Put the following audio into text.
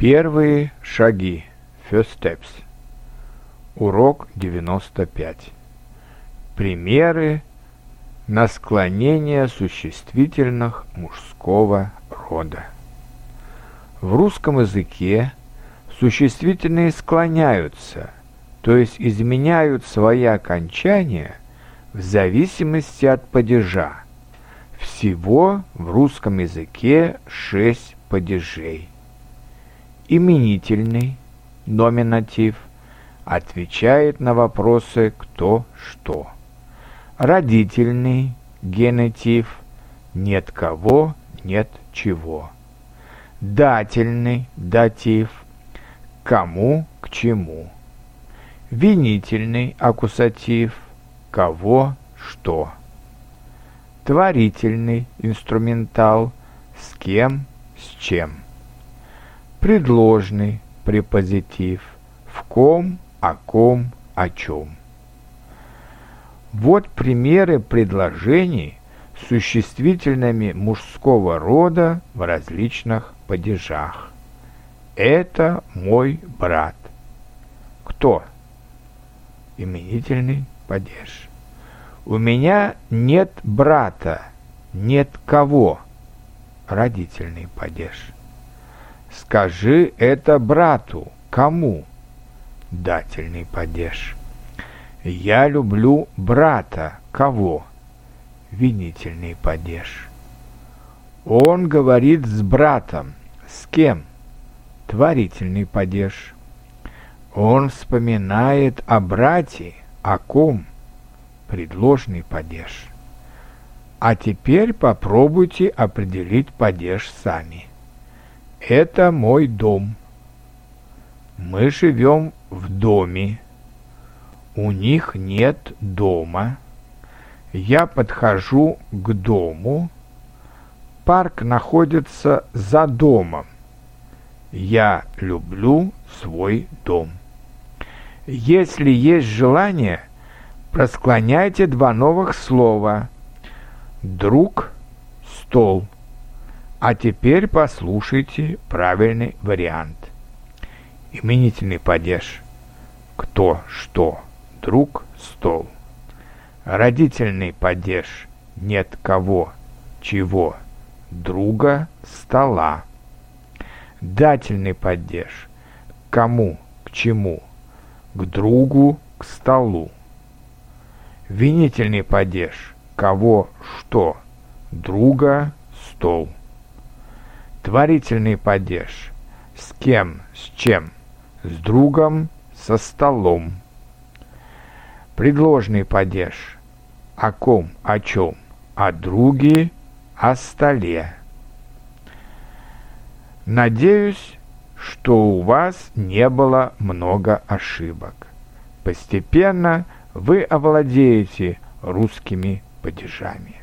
Первые шаги. First steps. Урок 95. Примеры на склонение существительных мужского рода. В русском языке существительные склоняются, то есть изменяют свои окончания в зависимости от падежа. Всего в русском языке шесть падежей. Именительный, номинатив, отвечает на вопросы «кто что». Родительный, генетив, нет кого, нет чего. Дательный, датив, кому, к чему. Винительный, аккусатив, кого, что творительный инструментал с кем, с чем. Предложный препозитив в ком, о ком, о чем. Вот примеры предложений с существительными мужского рода в различных падежах. Это мой брат. Кто? Именительный падеж. У меня нет брата, нет кого. Родительный падеж. Скажи это брату. Кому? Дательный падеж. Я люблю брата. Кого? Винительный падеж. Он говорит с братом. С кем? Творительный падеж. Он вспоминает о брате. О ком? предложный падеж. А теперь попробуйте определить падеж сами. Это мой дом. Мы живем в доме. У них нет дома. Я подхожу к дому. Парк находится за домом. Я люблю свой дом. Если есть желание – Просклоняйте два новых слова. Друг, стол. А теперь послушайте правильный вариант. Именительный падеж. Кто, что, друг, стол. Родительный падеж. Нет кого, чего, друга, стола. Дательный падеж. Кому, к чему, к другу, к столу. Винительный падеж. Кого, что. Друга, стол. Творительный падеж. С кем, с чем. С другом, со столом. Предложный падеж. О ком, о чем. О друге, о столе. Надеюсь, что у вас не было много ошибок. Постепенно – вы овладеете русскими падежами.